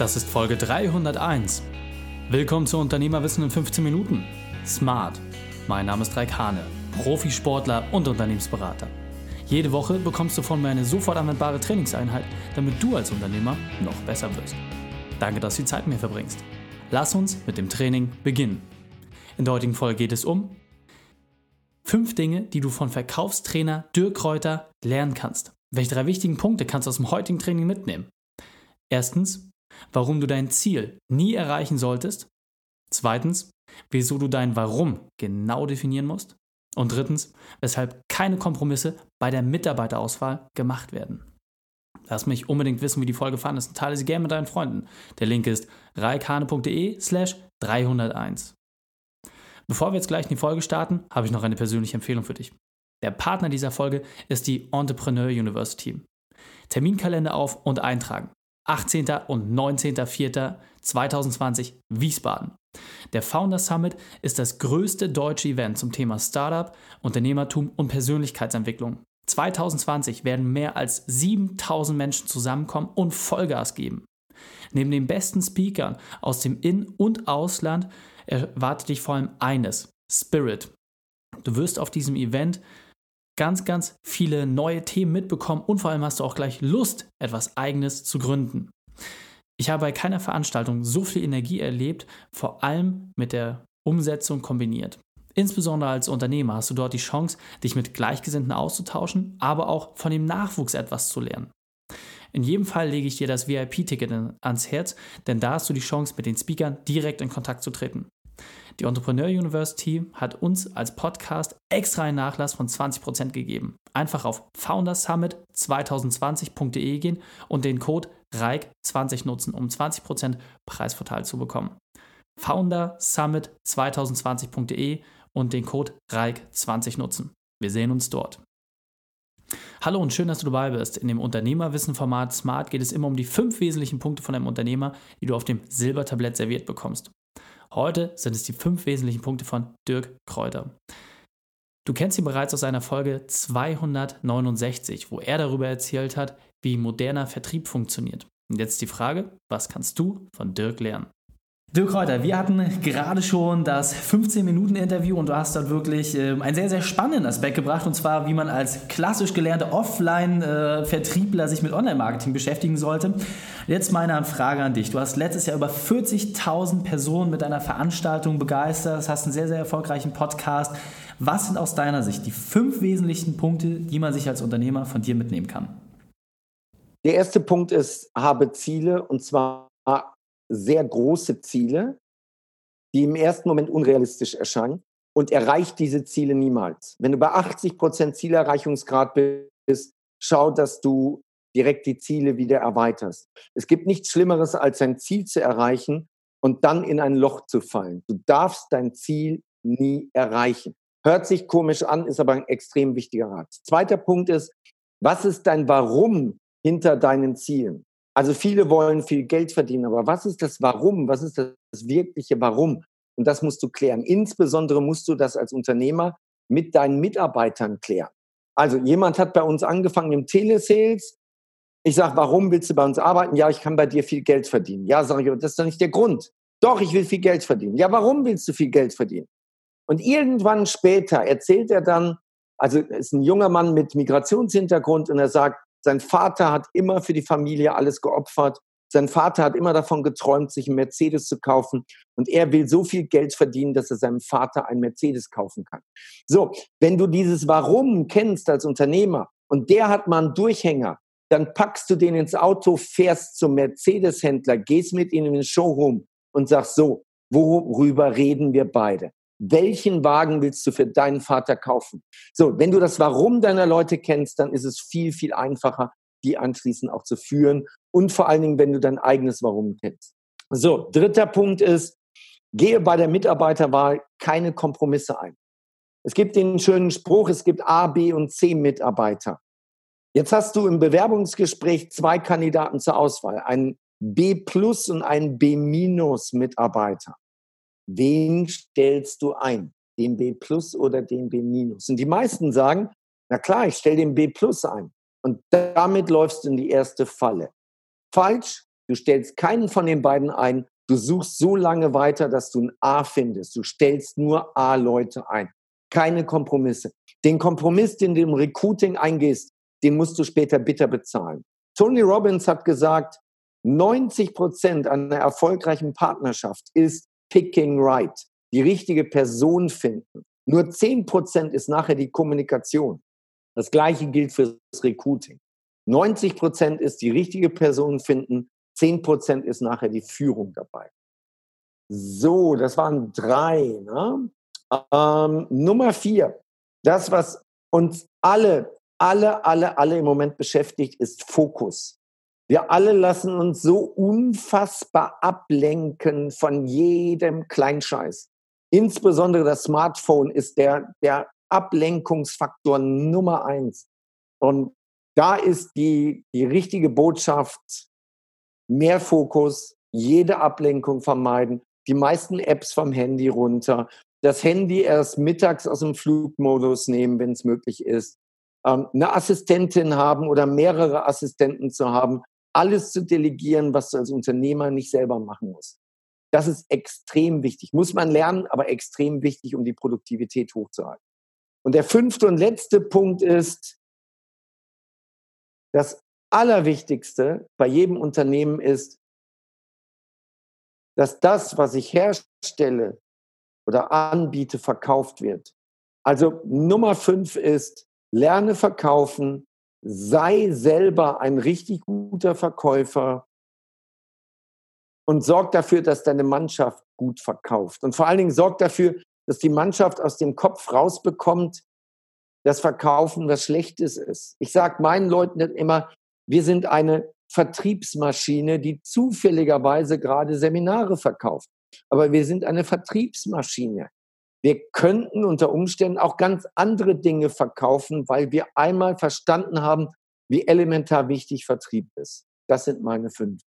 Das ist Folge 301. Willkommen zu Unternehmerwissen in 15 Minuten. Smart. Mein Name ist Raik Hane, Profisportler und Unternehmensberater. Jede Woche bekommst du von mir eine sofort anwendbare Trainingseinheit, damit du als Unternehmer noch besser wirst. Danke, dass du die Zeit mit mir verbringst. Lass uns mit dem Training beginnen. In der heutigen Folge geht es um fünf Dinge, die du von Verkaufstrainer Dirk Kräuter lernen kannst. Welche drei wichtigen Punkte kannst du aus dem heutigen Training mitnehmen? Erstens, warum du dein Ziel nie erreichen solltest. Zweitens, wieso du dein Warum genau definieren musst. Und drittens, weshalb keine Kompromisse bei der Mitarbeiterauswahl gemacht werden. Lass mich unbedingt wissen, wie die Folge fandest und teile sie gerne mit deinen Freunden. Der Link ist reikane.de slash 301. Bevor wir jetzt gleich in die Folge starten, habe ich noch eine persönliche Empfehlung für dich. Der Partner dieser Folge ist die Entrepreneur University. Terminkalender auf und eintragen. 18. und 19.04.2020 Wiesbaden. Der Founder Summit ist das größte deutsche Event zum Thema Startup, Unternehmertum und Persönlichkeitsentwicklung. 2020 werden mehr als 7000 Menschen zusammenkommen und Vollgas geben. Neben den besten Speakern aus dem In- und Ausland erwartet dich vor allem eines: Spirit. Du wirst auf diesem Event ganz, ganz viele neue Themen mitbekommen und vor allem hast du auch gleich Lust, etwas Eigenes zu gründen. Ich habe bei keiner Veranstaltung so viel Energie erlebt, vor allem mit der Umsetzung kombiniert. Insbesondere als Unternehmer hast du dort die Chance, dich mit Gleichgesinnten auszutauschen, aber auch von dem Nachwuchs etwas zu lernen. In jedem Fall lege ich dir das VIP-Ticket ans Herz, denn da hast du die Chance, mit den Speakern direkt in Kontakt zu treten. Die Entrepreneur University hat uns als Podcast extra einen Nachlass von 20% gegeben. Einfach auf foundersummit2020.de gehen und den Code REIK20 nutzen, um 20% Preisvorteil zu bekommen. foundersummit2020.de und den Code REIK20 nutzen. Wir sehen uns dort. Hallo und schön, dass du dabei bist. In dem Unternehmerwissen-Format Smart geht es immer um die fünf wesentlichen Punkte von einem Unternehmer, die du auf dem Silbertablett serviert bekommst. Heute sind es die fünf wesentlichen Punkte von Dirk Kräuter. Du kennst ihn bereits aus seiner Folge 269, wo er darüber erzählt hat, wie moderner Vertrieb funktioniert. Und jetzt die Frage, was kannst du von Dirk lernen? Dirk Kräuter, wir hatten gerade schon das 15-Minuten-Interview und du hast dort wirklich äh, einen sehr, sehr spannenden Aspekt gebracht und zwar, wie man als klassisch gelernter Offline-Vertriebler sich mit Online-Marketing beschäftigen sollte. Jetzt meine Frage an dich. Du hast letztes Jahr über 40.000 Personen mit deiner Veranstaltung begeistert, hast einen sehr, sehr erfolgreichen Podcast. Was sind aus deiner Sicht die fünf wesentlichen Punkte, die man sich als Unternehmer von dir mitnehmen kann? Der erste Punkt ist, habe Ziele und zwar sehr große Ziele, die im ersten Moment unrealistisch erscheinen und erreicht diese Ziele niemals. Wenn du bei 80 Prozent Zielerreichungsgrad bist, schau, dass du direkt die Ziele wieder erweiterst. Es gibt nichts Schlimmeres, als ein Ziel zu erreichen und dann in ein Loch zu fallen. Du darfst dein Ziel nie erreichen. Hört sich komisch an, ist aber ein extrem wichtiger Rat. Zweiter Punkt ist, was ist dein Warum hinter deinen Zielen? Also viele wollen viel Geld verdienen, aber was ist das Warum? Was ist das wirkliche Warum? Und das musst du klären. Insbesondere musst du das als Unternehmer mit deinen Mitarbeitern klären. Also jemand hat bei uns angefangen im Telesales. Ich sage, warum willst du bei uns arbeiten? Ja, ich kann bei dir viel Geld verdienen. Ja, sage ich, das ist doch nicht der Grund. Doch, ich will viel Geld verdienen. Ja, warum willst du viel Geld verdienen? Und irgendwann später erzählt er dann, also ist ein junger Mann mit Migrationshintergrund und er sagt, sein Vater hat immer für die Familie alles geopfert. Sein Vater hat immer davon geträumt, sich einen Mercedes zu kaufen. Und er will so viel Geld verdienen, dass er seinem Vater einen Mercedes kaufen kann. So, wenn du dieses Warum kennst als Unternehmer und der hat mal einen Durchhänger, dann packst du den ins Auto, fährst zum Mercedes-Händler, gehst mit ihm in den Showroom und sagst so, worüber reden wir beide? Welchen Wagen willst du für deinen Vater kaufen? So, wenn du das Warum deiner Leute kennst, dann ist es viel, viel einfacher, die anschließend auch zu führen und vor allen Dingen, wenn du dein eigenes Warum kennst. So, dritter Punkt ist, gehe bei der Mitarbeiterwahl keine Kompromisse ein. Es gibt den schönen Spruch, es gibt A, B und C Mitarbeiter. Jetzt hast du im Bewerbungsgespräch zwei Kandidaten zur Auswahl, einen B plus und einen B minus Mitarbeiter wen stellst du ein? Den B plus oder den B minus? Und die meisten sagen, na klar, ich stelle den B plus ein. Und damit läufst du in die erste Falle. Falsch, Du stellst keinen von den beiden ein. Du suchst so lange weiter, dass du ein A findest. Du stellst nur A-Leute ein. Keine Kompromisse. Den Kompromiss, den du im Recruiting eingehst, den musst du später bitter bezahlen. Tony Robbins hat gesagt, 90 Prozent einer erfolgreichen Partnerschaft ist picking right, die richtige Person finden. Nur 10 Prozent ist nachher die Kommunikation. Das Gleiche gilt für das Recruiting. 90 Prozent ist die richtige Person finden, 10 Prozent ist nachher die Führung dabei. So, das waren drei. Ne? Ähm, Nummer vier, das, was uns alle, alle, alle, alle im Moment beschäftigt, ist Fokus. Wir alle lassen uns so unfassbar ablenken von jedem Kleinscheiß. Insbesondere das Smartphone ist der, der Ablenkungsfaktor Nummer eins. Und da ist die, die richtige Botschaft, mehr Fokus, jede Ablenkung vermeiden, die meisten Apps vom Handy runter, das Handy erst mittags aus dem Flugmodus nehmen, wenn es möglich ist, ähm, eine Assistentin haben oder mehrere Assistenten zu haben, alles zu delegieren, was du als Unternehmer nicht selber machen musst. Das ist extrem wichtig. Muss man lernen, aber extrem wichtig, um die Produktivität hochzuhalten. Und der fünfte und letzte Punkt ist, das Allerwichtigste bei jedem Unternehmen ist, dass das, was ich herstelle oder anbiete, verkauft wird. Also Nummer fünf ist, lerne verkaufen, sei selber ein richtig guter Verkäufer und sorg dafür, dass deine Mannschaft gut verkauft. Und vor allen Dingen sorg dafür, dass die Mannschaft aus dem Kopf rausbekommt, dass Verkaufen was Schlechtes ist. Ich sage meinen Leuten immer, wir sind eine Vertriebsmaschine, die zufälligerweise gerade Seminare verkauft. Aber wir sind eine Vertriebsmaschine. Wir könnten unter Umständen auch ganz andere Dinge verkaufen, weil wir einmal verstanden haben, wie elementar wichtig Vertrieb ist. Das sind meine fünf.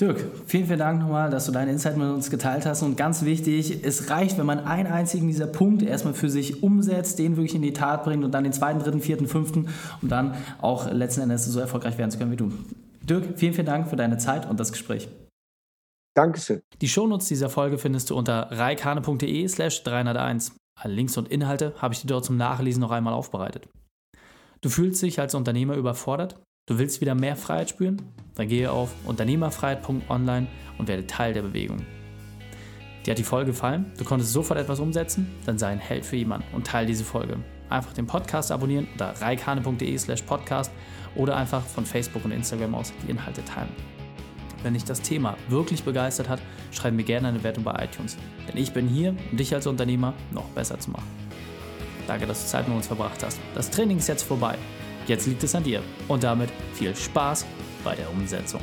Dirk, vielen, vielen Dank nochmal, dass du deine Insight mit uns geteilt hast. Und ganz wichtig, es reicht, wenn man einen einzigen dieser Punkte erstmal für sich umsetzt, den wirklich in die Tat bringt und dann den zweiten, dritten, vierten, fünften, um dann auch letzten Endes so erfolgreich werden zu können wie du. Dirk, vielen, vielen Dank für deine Zeit und das Gespräch. Dankeschön. Die Shownotes dieser Folge findest du unter reikane.de slash 301. Alle Links und Inhalte habe ich dir dort zum Nachlesen noch einmal aufbereitet. Du fühlst dich als Unternehmer überfordert? Du willst wieder mehr Freiheit spüren? Dann gehe auf unternehmerfreiheit.online und werde Teil der Bewegung. Dir hat die Folge gefallen? Du konntest sofort etwas umsetzen? Dann sei ein Held für jemanden und teile diese Folge. Einfach den Podcast abonnieren unter reikane.de slash podcast oder einfach von Facebook und Instagram aus die Inhalte teilen. Wenn dich das Thema wirklich begeistert hat, schreib mir gerne eine Wertung bei iTunes. Denn ich bin hier, um dich als Unternehmer noch besser zu machen. Danke, dass du Zeit mit uns verbracht hast. Das Training ist jetzt vorbei. Jetzt liegt es an dir. Und damit viel Spaß bei der Umsetzung.